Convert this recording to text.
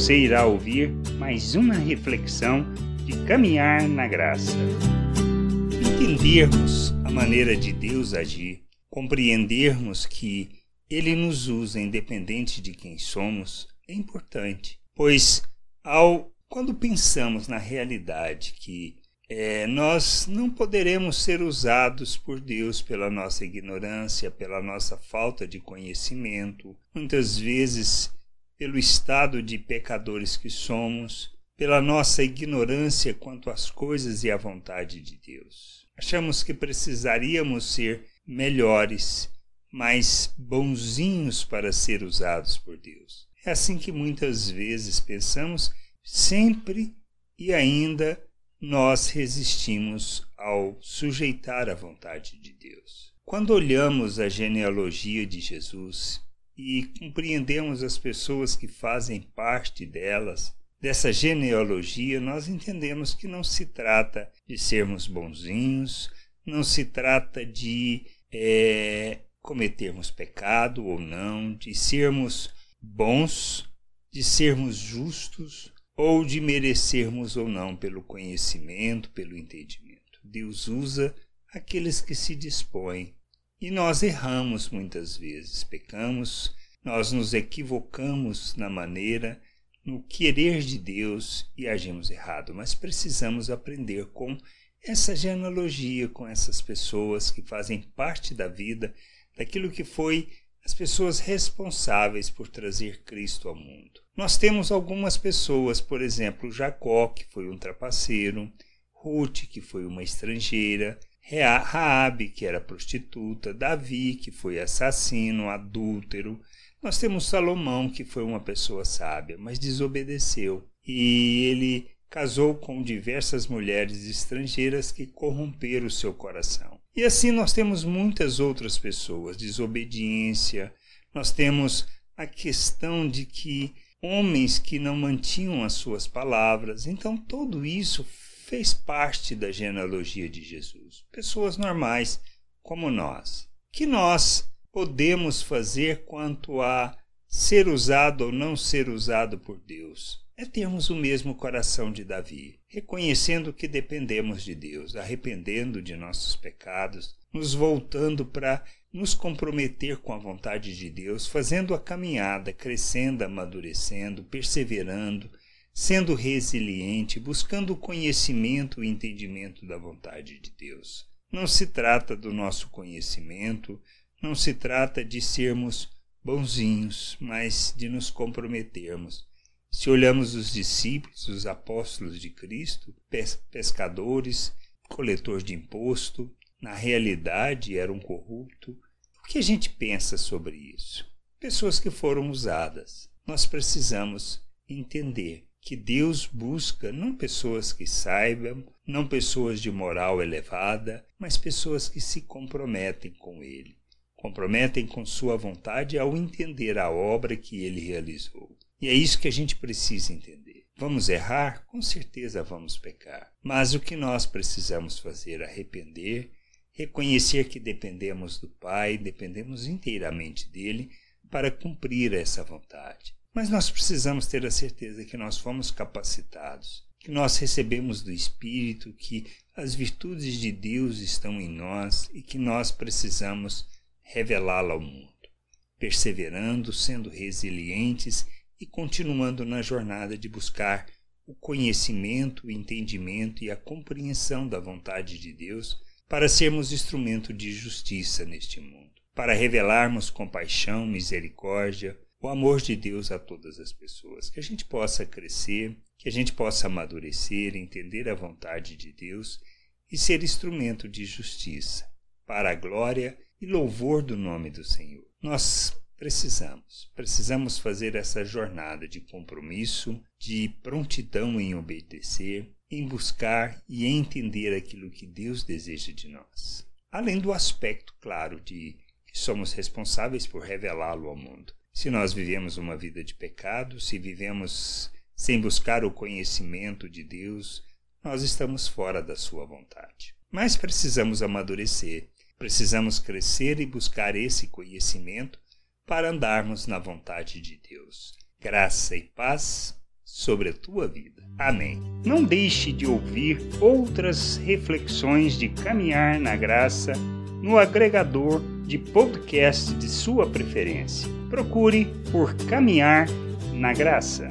Você irá ouvir mais uma reflexão de caminhar na graça. Entendermos a maneira de Deus agir, compreendermos que Ele nos usa independente de quem somos, é importante, pois ao quando pensamos na realidade que é, nós não poderemos ser usados por Deus pela nossa ignorância, pela nossa falta de conhecimento, muitas vezes pelo estado de pecadores que somos, pela nossa ignorância quanto às coisas e à vontade de Deus. Achamos que precisaríamos ser melhores, mais bonzinhos para ser usados por Deus. É assim que muitas vezes pensamos, sempre e ainda nós resistimos ao sujeitar a vontade de Deus. Quando olhamos a genealogia de Jesus e compreendemos as pessoas que fazem parte delas, dessa genealogia, nós entendemos que não se trata de sermos bonzinhos, não se trata de é, cometermos pecado ou não, de sermos bons, de sermos justos, ou de merecermos ou não pelo conhecimento, pelo entendimento. Deus usa aqueles que se dispõem. E nós erramos muitas vezes, pecamos, nós nos equivocamos na maneira, no querer de Deus e agimos errado, mas precisamos aprender com essa genealogia, com essas pessoas que fazem parte da vida, daquilo que foi as pessoas responsáveis por trazer Cristo ao mundo. Nós temos algumas pessoas, por exemplo, Jacó, que foi um trapaceiro, Ruth, que foi uma estrangeira, Raabe, que era prostituta, Davi, que foi assassino, adúltero. Nós temos Salomão, que foi uma pessoa sábia, mas desobedeceu. E ele casou com diversas mulheres estrangeiras que corromperam o seu coração. E assim nós temos muitas outras pessoas, desobediência, nós temos a questão de que homens que não mantinham as suas palavras. Então, tudo isso fez parte da genealogia de Jesus. Pessoas normais como nós. Que nós podemos fazer quanto a ser usado ou não ser usado por Deus? É termos o mesmo coração de Davi, reconhecendo que dependemos de Deus, arrependendo de nossos pecados, nos voltando para nos comprometer com a vontade de Deus, fazendo a caminhada, crescendo, amadurecendo, perseverando, sendo resiliente, buscando o conhecimento e entendimento da vontade de Deus. Não se trata do nosso conhecimento, não se trata de sermos bonzinhos, mas de nos comprometermos. Se olhamos os discípulos, os apóstolos de Cristo, pescadores, coletor de imposto, na realidade era um corrupto. O que a gente pensa sobre isso? Pessoas que foram usadas. Nós precisamos entender que Deus busca não pessoas que saibam, não pessoas de moral elevada, mas pessoas que se comprometem com Ele, comprometem com Sua vontade ao entender a obra que Ele realizou. E é isso que a gente precisa entender. Vamos errar? Com certeza vamos pecar. Mas o que nós precisamos fazer? Arrepender, reconhecer que dependemos do Pai, dependemos inteiramente dele para cumprir essa vontade. Mas nós precisamos ter a certeza que nós fomos capacitados, que nós recebemos do Espírito, que as virtudes de Deus estão em nós e que nós precisamos revelá-la ao mundo, perseverando, sendo resilientes e continuando na jornada de buscar o conhecimento, o entendimento e a compreensão da vontade de Deus para sermos instrumento de justiça neste mundo, para revelarmos compaixão, misericórdia, o amor de Deus a todas as pessoas, que a gente possa crescer, que a gente possa amadurecer, entender a vontade de Deus e ser instrumento de justiça, para a glória e louvor do nome do Senhor. Nós Precisamos. Precisamos fazer essa jornada de compromisso, de prontidão em obedecer, em buscar e entender aquilo que Deus deseja de nós. Além do aspecto claro de que somos responsáveis por revelá-lo ao mundo. Se nós vivemos uma vida de pecado, se vivemos sem buscar o conhecimento de Deus, nós estamos fora da sua vontade. Mas precisamos amadurecer, precisamos crescer e buscar esse conhecimento para andarmos na vontade de Deus. Graça e paz sobre a tua vida. Amém. Não deixe de ouvir outras reflexões de caminhar na graça no agregador de podcast de sua preferência. Procure por Caminhar na Graça.